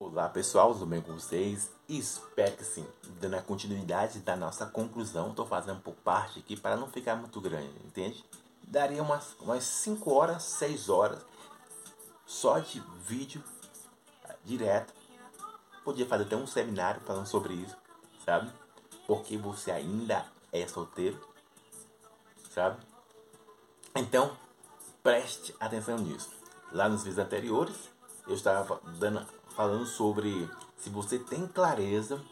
Olá pessoal, tudo bem com vocês? Espero que sim. Dando a continuidade da nossa conclusão, estou fazendo por parte aqui para não ficar muito grande, entende? Daria umas, umas 5 horas, 6 horas só de vídeo direto. Podia fazer até um seminário falando sobre isso, sabe? Porque você ainda é solteiro, sabe? Então, preste atenção nisso. Lá nos vídeos anteriores, eu estava dando falando sobre se você tem clareza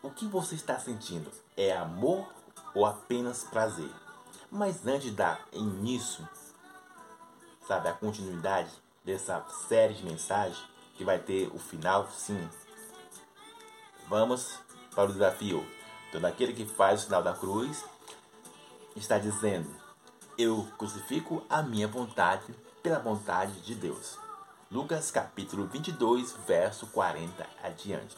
o que você está sentindo é amor ou apenas prazer. Mas antes dar início, sabe, a continuidade dessa série de mensagens que vai ter o final, sim. Vamos para o desafio. Todo aquele que faz o sinal da cruz está dizendo: Eu crucifico a minha vontade pela vontade de Deus. Lucas capítulo 22, verso 40 adiante.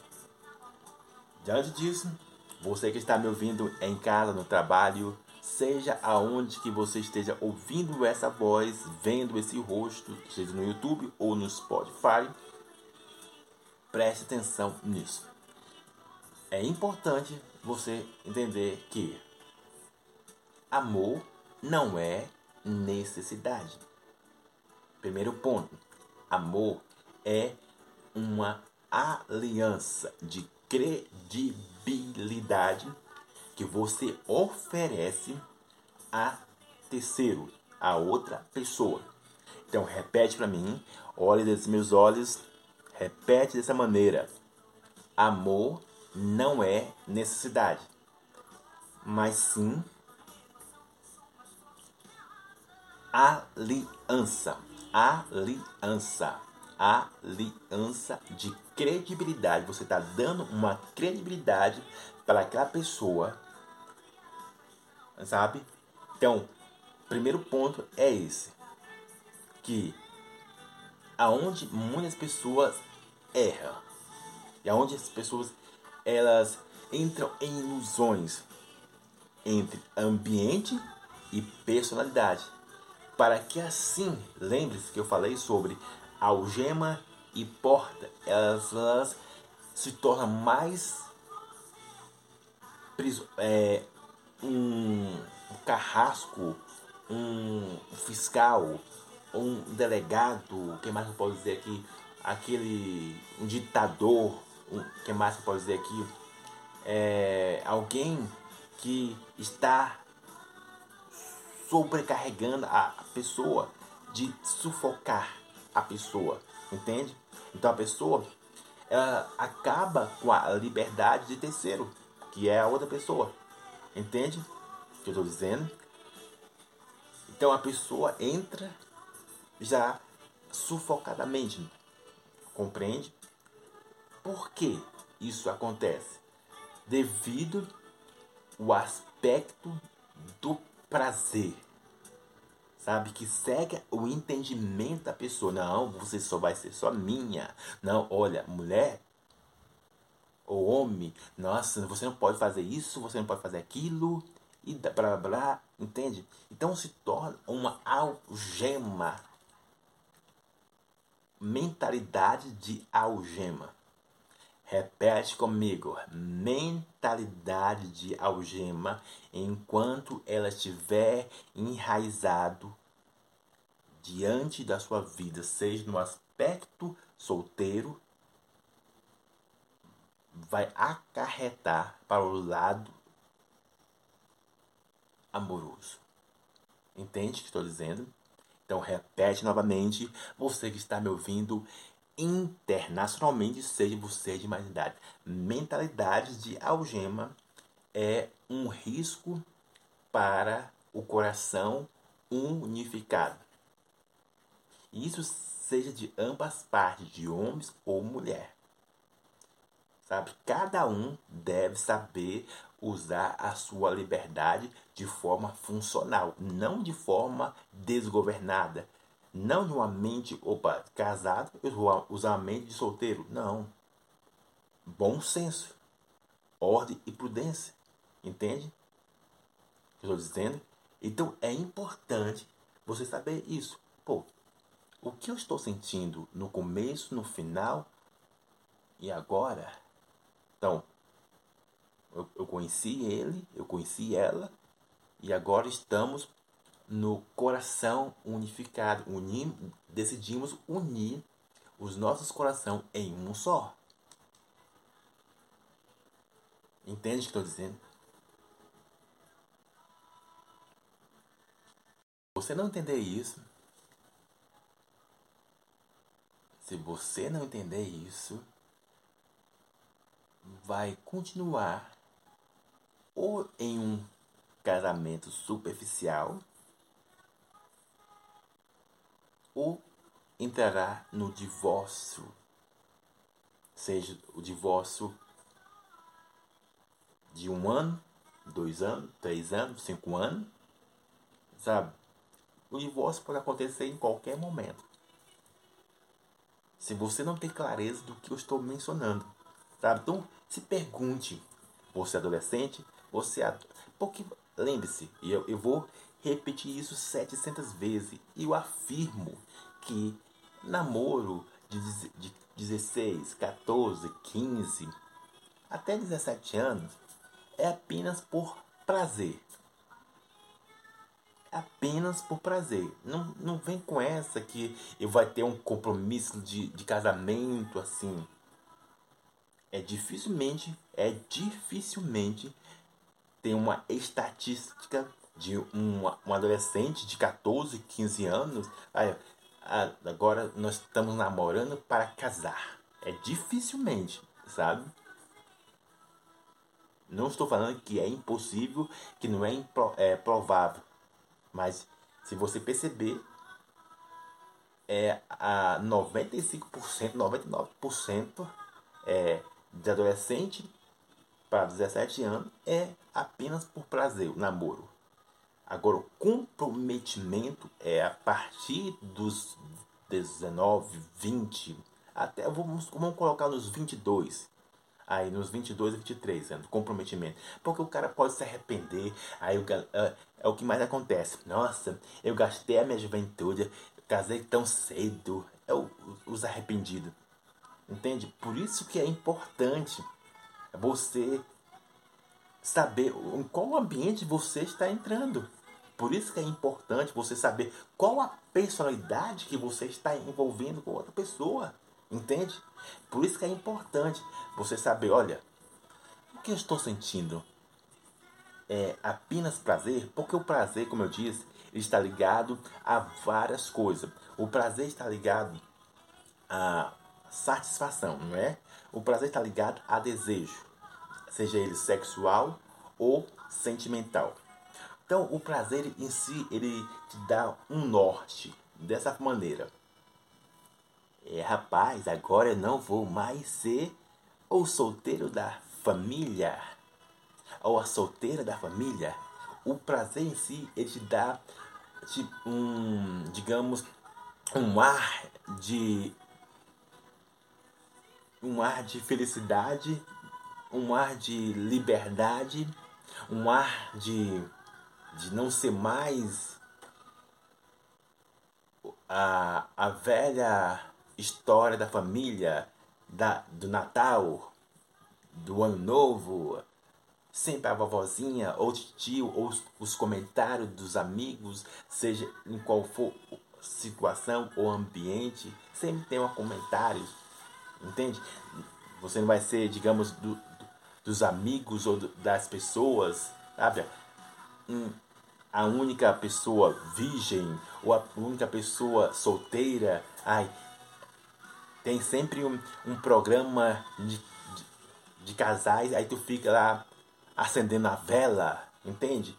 Diante disso, você que está me ouvindo em casa, no trabalho, seja aonde que você esteja ouvindo essa voz, vendo esse rosto, seja no YouTube ou no Spotify, preste atenção nisso. É importante você entender que amor não é necessidade. Primeiro ponto Amor é uma aliança de credibilidade que você oferece a terceiro, a outra pessoa. Então repete para mim, olhe desses meus olhos, repete dessa maneira. Amor não é necessidade, mas sim aliança aliança. Aliança de credibilidade. Você está dando uma credibilidade para aquela pessoa. Sabe? Então, primeiro ponto é esse. Que aonde muitas pessoas erram. E aonde as pessoas elas entram em ilusões entre ambiente e personalidade para que assim, lembre-se que eu falei sobre algema e porta, elas, elas se tornam mais é, um carrasco, um fiscal, um delegado, que mais eu posso dizer aqui, aquele um ditador, um, que mais eu posso dizer aqui, é, alguém que está sobrecarregando a pessoa, de sufocar a pessoa, entende? Então a pessoa ela acaba com a liberdade de terceiro, que é a outra pessoa, entende? O que eu estou dizendo? Então a pessoa entra já sufocadamente, compreende? Por que isso acontece? Devido o aspecto do prazer. Sabe? Que segue o entendimento da pessoa. Não, você só vai ser só minha. Não, olha, mulher ou homem, nossa, você não pode fazer isso, você não pode fazer aquilo, e blá blá blá, entende? Então se torna uma algema. Mentalidade de algema. Repete comigo: mentalidade de algema enquanto ela estiver enraizado diante da sua vida, seja no aspecto solteiro, vai acarretar para o lado amoroso. Entende o que estou dizendo? Então repete novamente, você que está me ouvindo, internacionalmente, seja você de mais idade. Mentalidade de algema é um risco para o coração unificado. Isso seja de ambas partes, de homens ou mulher. Sabe? Cada um deve saber usar a sua liberdade de forma funcional, não de forma desgovernada, não de uma mente, opa, casado, eu vou usar a mente de solteiro. Não. Bom senso, ordem e prudência. Entende? Eu estou dizendo? Então é importante você saber isso. Pô, o que eu estou sentindo no começo, no final e agora. Então, eu, eu conheci ele, eu conheci ela e agora estamos no coração unificado. Unir, decidimos unir os nossos corações em um só. Entende o que estou dizendo? Você não entender isso, se você não entender isso, vai continuar ou em um casamento superficial ou entrará no divórcio, seja o divórcio de um ano, dois anos, três anos, cinco anos, sabe? O divórcio pode acontecer em qualquer momento. Se você não tem clareza do que eu estou mencionando, sabe? Então, se pergunte, você é adolescente, você é porque lembre-se, eu, eu vou repetir isso 700 vezes, e eu afirmo que namoro de, de 16, 14, 15, até 17 anos é apenas por prazer. É apenas por prazer. Não, não vem com essa que eu vai ter um compromisso de, de casamento assim. É dificilmente, é dificilmente tem uma estatística de um, um adolescente de 14, 15 anos. Aí, agora nós estamos namorando para casar. É dificilmente, sabe? Não estou falando que é impossível, que não é, impro, é provável. Mas se você perceber, é a 95%, 99% é, de adolescente para 17 anos é apenas por prazer, o namoro. Agora, o comprometimento é a partir dos 19, 20, até vamos, vamos colocar nos 22. Aí nos 22 e 23 anos, comprometimento. Porque o cara pode se arrepender. Aí o, é, é o que mais acontece. Nossa, eu gastei a minha juventude, casei tão cedo. É o, os arrependidos. Entende? Por isso que é importante você saber em qual ambiente você está entrando. Por isso que é importante você saber qual a personalidade que você está envolvendo com outra pessoa. Entende? Por isso que é importante você saber, olha, o que eu estou sentindo é apenas prazer, porque o prazer, como eu disse, está ligado a várias coisas. O prazer está ligado a satisfação, não é? O prazer está ligado a desejo, seja ele sexual ou sentimental. Então, o prazer em si, ele te dá um norte dessa maneira. É, rapaz, agora eu não vou mais ser o solteiro da família ou a solteira da família. O prazer em si, ele te dá tipo, um, digamos, um ar de um ar de felicidade, um ar de liberdade, um ar de, de não ser mais a, a velha história da família, da, do Natal, do Ano Novo, sempre a vovozinha ou tio ou os, os comentários dos amigos, seja em qual for situação ou ambiente, sempre tem um comentário, entende? Você não vai ser, digamos, do, dos amigos ou do, das pessoas, sabe? Hum, a única pessoa virgem ou a única pessoa solteira, ai, tem sempre um, um programa de, de, de casais, aí tu fica lá acendendo a vela, entende?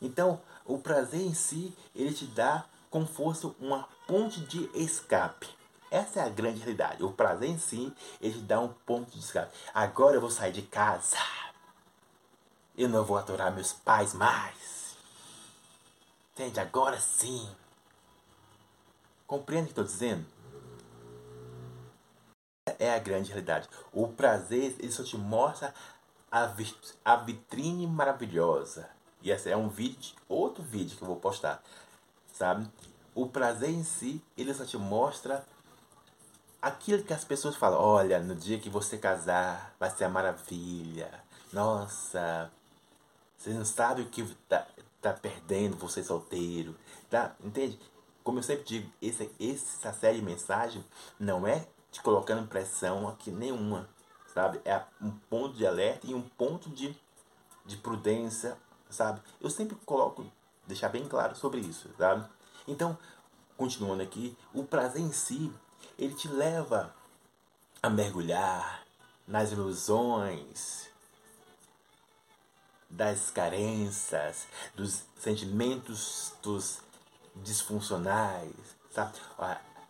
Então, o prazer em si, ele te dá como fosse uma ponte de escape. Essa é a grande realidade. O prazer em si, ele te dá um ponto de escape. Agora eu vou sair de casa. Eu não vou adorar meus pais mais. Entende? Agora sim. Compreende o que estou dizendo? é a grande realidade. O prazer, ele só te mostra a, a vitrine maravilhosa. E esse é um vídeo, outro vídeo que eu vou postar, sabe? o prazer em si, ele só te mostra aquilo que as pessoas falam. Olha, no dia que você casar, vai ser a maravilha. Nossa, você não sabe o que tá, tá perdendo você solteiro. Tá? Entende? Como eu sempre digo, esse, essa série de mensagem não é te colocando pressão aqui nenhuma. Sabe? É um ponto de alerta e um ponto de, de prudência, sabe? Eu sempre coloco, deixar bem claro sobre isso, sabe? Então, continuando aqui, o prazer em si, ele te leva a mergulhar nas ilusões, das carências, dos sentimentos dos disfuncionais, sabe?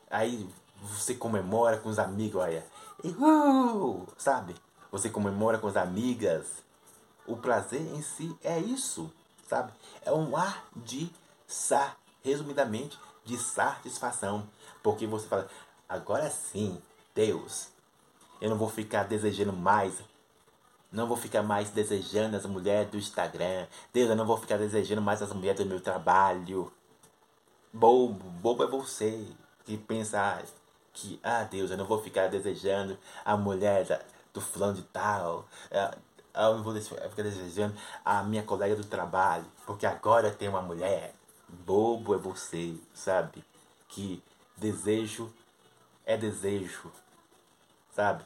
Aí você comemora com os amigos, olha, uhul, sabe? Você comemora com as amigas. O prazer em si é isso, sabe? É um ar de sa, resumidamente, de satisfação. Porque você fala, agora sim, Deus, eu não vou ficar desejando mais. Não vou ficar mais desejando as mulheres do Instagram. Deus, eu não vou ficar desejando mais as mulheres do meu trabalho. Bobo, bobo é você que pensa que, ah Deus, eu não vou ficar desejando a mulher da, do fulano de tal. Ah, eu não vou ficar desejando a minha colega do trabalho. Porque agora tem uma mulher. Bobo é você, sabe? Que desejo é desejo, sabe?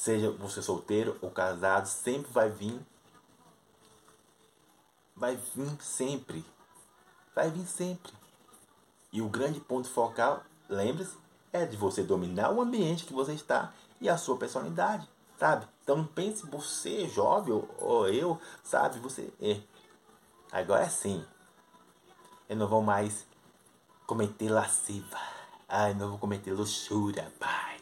Seja você solteiro ou casado, sempre vai vir. Vai vir sempre. Vai vir sempre. E o grande ponto focal, lembre-se, é de você dominar o ambiente que você está e a sua personalidade, sabe? Então pense você, jovem, ou, eu, sabe? Você é. Agora sim. Eu não vou mais cometer lasciva. Ai, não vou cometer luxúria, pai.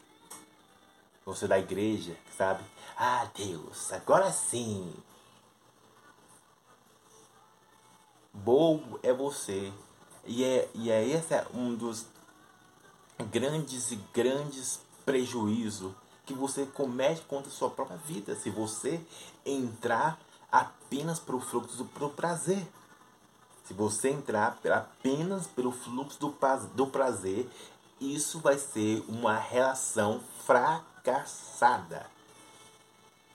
Você da igreja, sabe? Ah, Deus, agora sim. Bobo é você. E é, e é esse é um dos grandes e grandes prejuízos que você comete contra a sua própria vida se você entrar apenas para o fluxo do prazer. Se você entrar apenas pelo fluxo do prazer, isso vai ser uma relação fracassada.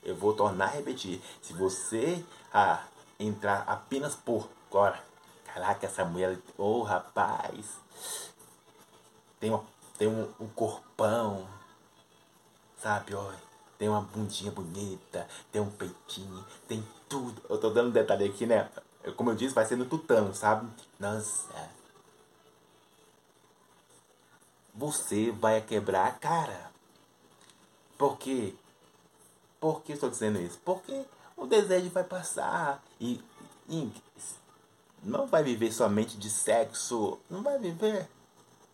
Eu vou tornar a repetir. Se você ah, entrar apenas por agora, caraca, essa mulher, ô oh, rapaz, tem, uma, tem um, um corpão, sabe? Olha, tem uma bundinha bonita, tem um peitinho, tem tudo. Eu tô dando detalhe aqui, né? Como eu disse, vai ser no tutano, sabe? Nossa. Você vai quebrar a cara. Por quê? Por que estou dizendo isso? Porque o desejo vai passar e, e não vai viver somente de sexo, não vai viver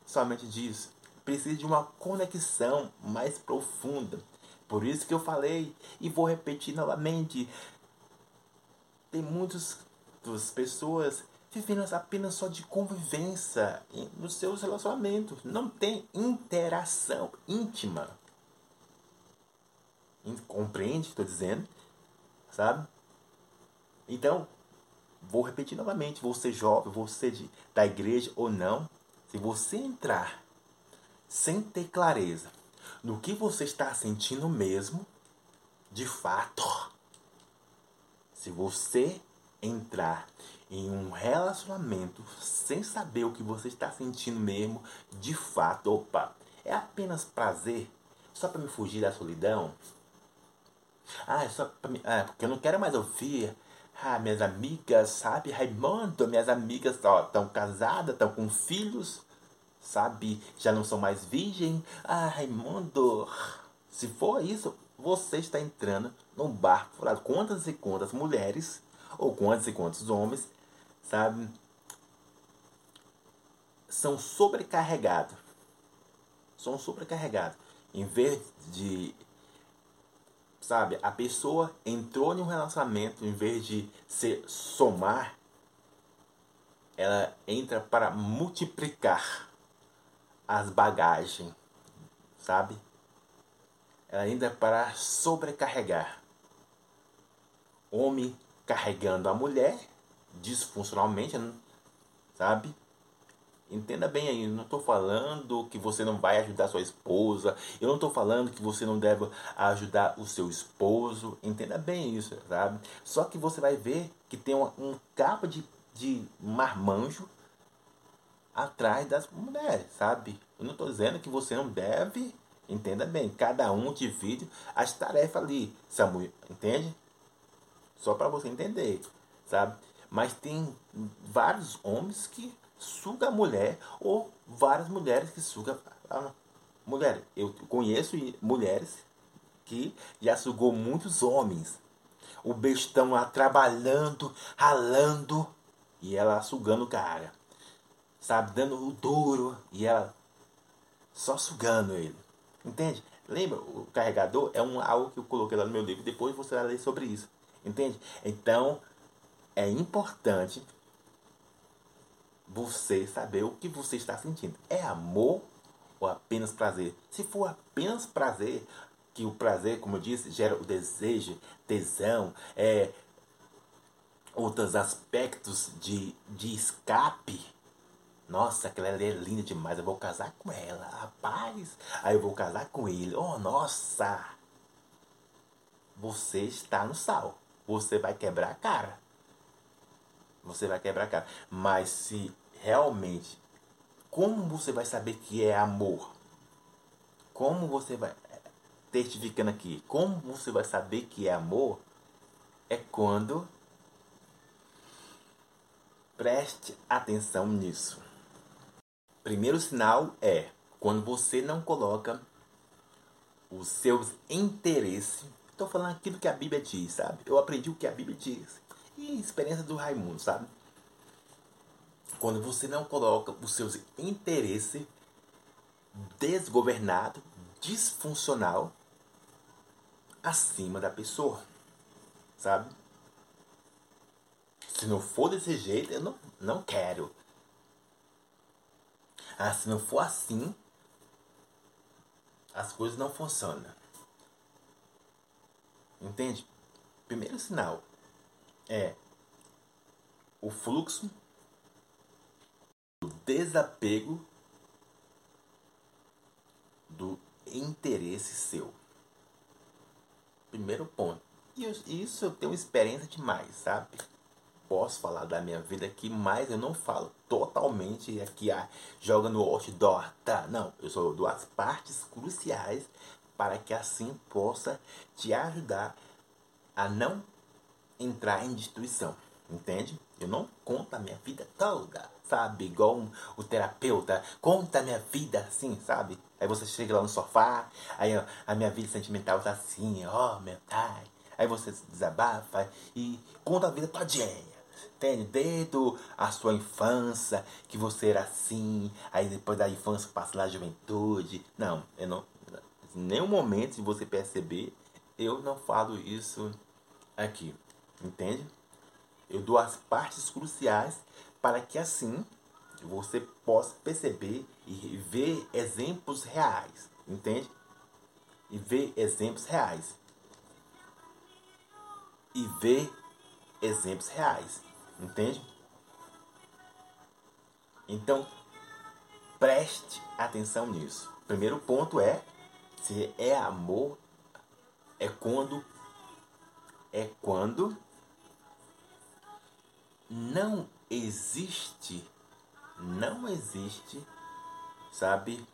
somente disso. Precisa de uma conexão mais profunda. Por isso que eu falei e vou repetir novamente. Tem muitas pessoas vivendo apenas só de convivência nos seus relacionamentos. Não tem interação íntima. Compreende o que estou dizendo? Sabe? Então, vou repetir novamente. Você jovem, você de, da igreja ou não, se você entrar sem ter clareza no que você está sentindo mesmo, de fato, se você entrar em um relacionamento sem saber o que você está sentindo mesmo, de fato, opa, é apenas prazer, só para me fugir da solidão. Ah, é só para me, ah, porque eu não quero mais ouvir. Ah, minhas amigas, sabe, Raimundo, minhas amigas estão casadas, estão com filhos, sabe, já não são mais virgem. Ah, Raimundo, se for isso, você está entrando num barco furado. Quantas e quantas mulheres, ou quantos e quantos homens sabe? São sobrecarregados. São sobrecarregados. Em vez de. Sabe, a pessoa entrou em um relacionamento, em vez de se somar, ela entra para multiplicar as bagagens, sabe? Ela entra para sobrecarregar. Homem carregando a mulher disfuncionalmente, sabe? Entenda bem aí, não estou falando que você não vai ajudar sua esposa, eu não estou falando que você não deve ajudar o seu esposo, entenda bem isso, sabe? Só que você vai ver que tem uma, um capa de, de marmanjo atrás das mulheres, sabe? Eu não estou dizendo que você não deve, entenda bem, cada um divide as tarefas ali, Samuel, entende? Só para você entender, sabe? Mas tem vários homens que suga a mulher ou várias mulheres que sugam a mulher. Eu conheço mulheres que já sugou muitos homens. O bestão lá trabalhando, ralando e ela sugando o cara. Sabe, dando o duro e ela só sugando ele. Entende? Lembra, o carregador é um algo que eu coloquei lá no meu livro, depois você vai ler sobre isso. Entende? Então, é importante você saber o que você está sentindo. É amor ou apenas prazer? Se for apenas prazer, que o prazer, como eu disse, gera o desejo, tesão, é, outros aspectos de, de escape. Nossa, aquela ali é linda demais, eu vou casar com ela, rapaz. Aí eu vou casar com ele. Oh, nossa! Você está no sal. Você vai quebrar a cara você vai quebrar a cara. Mas se realmente, como você vai saber que é amor? Como você vai, testificando aqui, como você vai saber que é amor? É quando preste atenção nisso. Primeiro sinal é quando você não coloca os seus interesses. Estou falando aquilo que a Bíblia diz, sabe? Eu aprendi o que a Bíblia diz e experiência do Raimundo, sabe? Quando você não coloca os seus interesses desgovernado, disfuncional acima da pessoa, sabe? Se não for desse jeito, eu não, não quero. Ah, se não for assim, as coisas não funcionam. Entende? Primeiro sinal, é o fluxo do desapego do interesse seu. Primeiro ponto. E isso eu tenho experiência demais, sabe? Posso falar da minha vida aqui, mas eu não falo totalmente aqui, ah, joga no outdoor, tá? Não, eu só dou as partes cruciais para que assim possa te ajudar a não entrar em destruição, entende? Eu não conto a minha vida toda, sabe? Igual um, o terapeuta conta a minha vida assim, sabe? Aí você chega lá no sofá, aí ó, a minha vida sentimental tá assim, ó, meu pai. Aí você desabafa e conta a vida todinha. Entende? Desde a sua infância, que você era assim, aí depois da infância passa lá a juventude. Não, eu não. Em nenhum momento, se você perceber, eu não falo isso aqui. Entende? Eu dou as partes cruciais para que assim você possa perceber e ver exemplos reais. Entende? E ver exemplos reais. E ver exemplos reais. Entende? Então, preste atenção nisso. Primeiro ponto é se é amor é quando é quando não existe, não existe, sabe?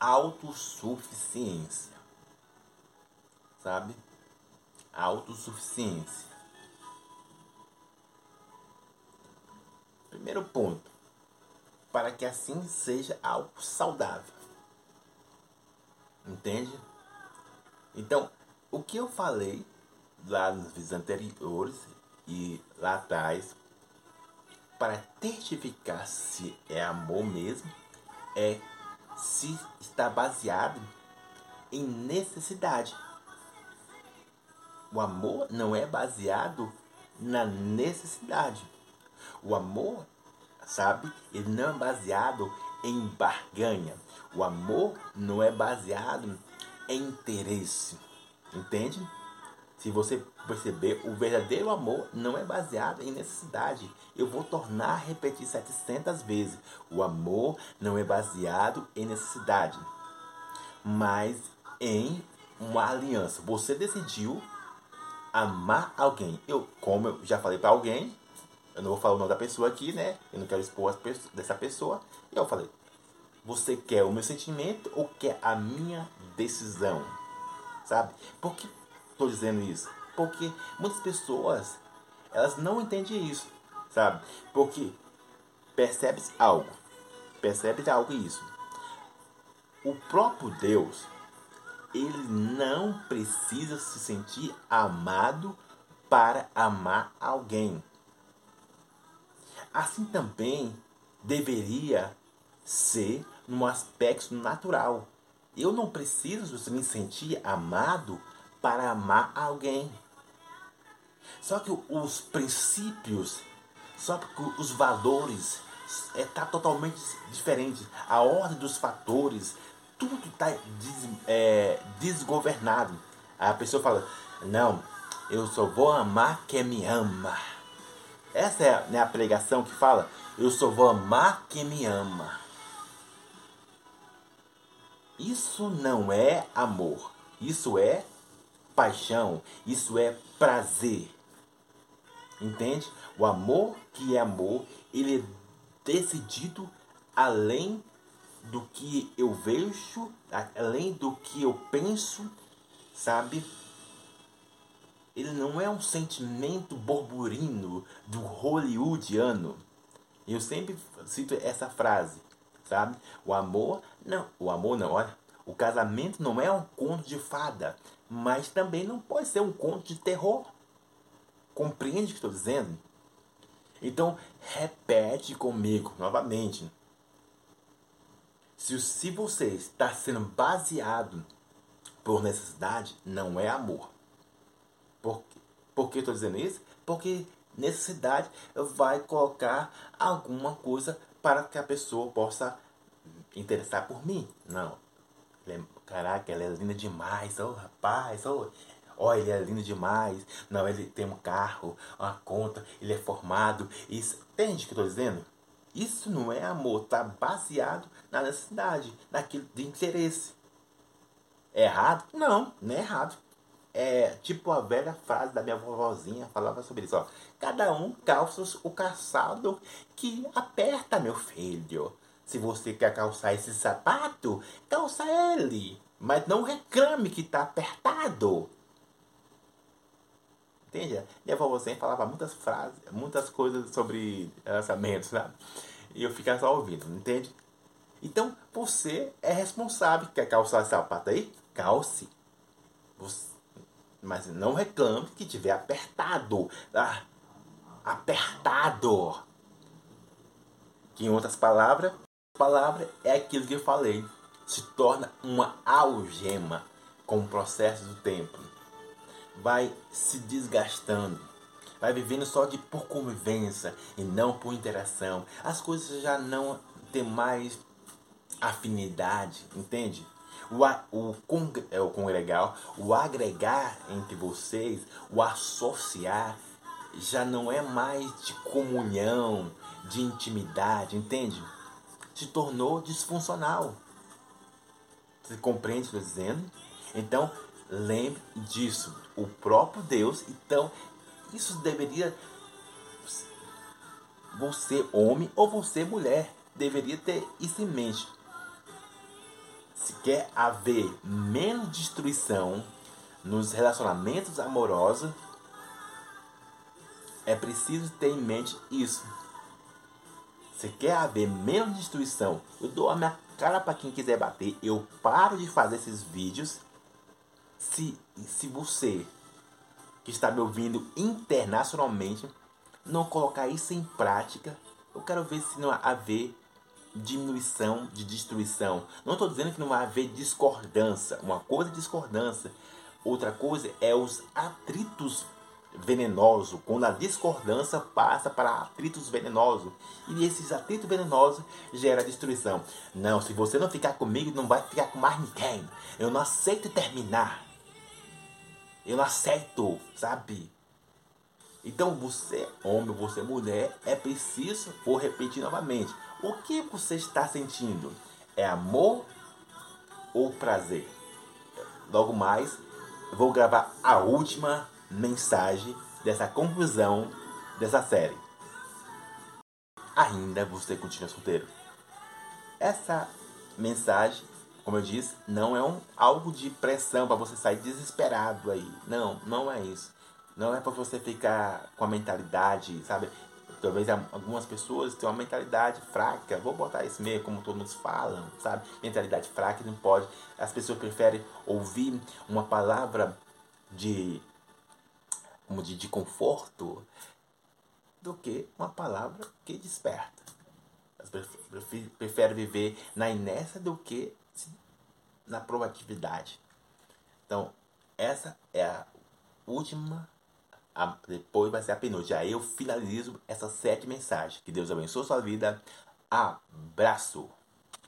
Autossuficiência, sabe? Autossuficiência. Primeiro ponto, para que assim seja algo saudável. Entende? Então, o que eu falei lá nos vídeos anteriores e lá atrás, para testificar se é amor mesmo, é se está baseado em necessidade. O amor não é baseado na necessidade. O amor, sabe, ele não é baseado em barganha. O amor não é baseado em interesse. Entende? Se você perceber, o verdadeiro amor não é baseado em necessidade. Eu vou tornar a repetir 700 vezes. O amor não é baseado em necessidade, mas em uma aliança. Você decidiu amar alguém. Eu, como eu já falei para alguém, eu não vou falar o nome da pessoa aqui, né? Eu não quero expor dessa pessoa. E eu falei: Você quer o meu sentimento ou quer a minha decisão? Sabe? Por que estou dizendo isso? Porque muitas pessoas elas não entendem isso, sabe? Porque percebe algo, percebe algo isso. O próprio Deus, ele não precisa se sentir amado para amar alguém. Assim também deveria ser no aspecto natural. Eu não preciso me sentir amado para amar alguém. Só que os princípios, só que os valores está é, tá totalmente diferente. A ordem dos fatores, tudo está des, é, desgovernado. A pessoa fala, não, eu só vou amar quem me ama. Essa é né, a pregação que fala, eu só vou amar quem me ama. Isso não é amor. Isso é paixão. Isso é prazer. Entende? O amor que é amor, ele é decidido além do que eu vejo, além do que eu penso, sabe? Ele não é um sentimento borburino do hollywoodiano. Eu sempre cito essa frase, sabe? O amor, não, o amor não, olha, o casamento não é um conto de fada, mas também não pode ser um conto de terror. Compreende o que estou dizendo? Então, repete comigo novamente. Se, se você está sendo baseado por necessidade, não é amor. Por, por que estou dizendo isso? Porque necessidade vai colocar alguma coisa para que a pessoa possa interessar por mim. Não. Caraca, ela é linda demais. Oh, rapaz, oh, Olha, ele é lindo demais. Não, ele tem um carro, uma conta, ele é formado. Isso, entende o que eu estou dizendo? Isso não é amor, está baseado na necessidade, naquilo de interesse. É errado? Não, não é errado. É tipo a velha frase da minha vovozinha falava sobre isso. Ó. Cada um calça o calçado que aperta, meu filho. Se você quer calçar esse sapato, calça ele. Mas não reclame que está apertado. Entende? Minha avó sempre falava muitas frases, muitas coisas sobre lançamentos, sabe? E eu ficava só ouvindo, entende? Então, você é responsável. Quer calçar esse sapato aí? Calce. Mas não reclame que tiver apertado. Ah, apertado. Que em outras palavras, palavra é aquilo que eu falei. Se torna uma algema com o processo do tempo vai se desgastando, vai vivendo só de por convivência e não por interação. As coisas já não têm mais afinidade, entende? O, o, é, o congregar, o agregar entre vocês, o associar, já não é mais de comunhão, de intimidade, entende? Se tornou disfuncional. Você compreende o que eu estou dizendo? Então, lembre disso o próprio Deus. Então, isso deveria você homem ou você mulher deveria ter isso em mente. Se quer haver menos destruição nos relacionamentos amorosos, é preciso ter em mente isso. Se quer haver menos destruição, eu dou a minha cara para quem quiser bater. Eu paro de fazer esses vídeos se, se você que está me ouvindo internacionalmente não colocar isso em prática, eu quero ver se não haver diminuição de destruição. Não estou dizendo que não vai haver discordância. Uma coisa é discordância, outra coisa é os atritos venenosos. Quando a discordância passa para atritos venenosos. E esses atritos venenosos geram destruição. Não, se você não ficar comigo, não vai ficar com mais ninguém. Eu não aceito terminar. Eu não aceito, sabe? Então você, homem, você mulher, é preciso, vou repetir novamente. O que você está sentindo? É amor ou prazer? Logo mais, vou gravar a última mensagem dessa conclusão dessa série. Ainda você continua solteiro? Essa mensagem, como eu disse, não é um, algo de pressão para você sair desesperado aí. Não, não é isso. Não é para você ficar com a mentalidade, sabe? Talvez algumas pessoas têm uma mentalidade fraca. Vou botar isso meio como todos falam, sabe? Mentalidade fraca não pode. As pessoas preferem ouvir uma palavra de de, de conforto do que uma palavra que desperta. Prefere viver na inércia do que na proatividade. Então, essa é a última, a, depois vai ser a penúltima. Aí eu finalizo essas sete mensagens. Que Deus abençoe sua vida. Abraço!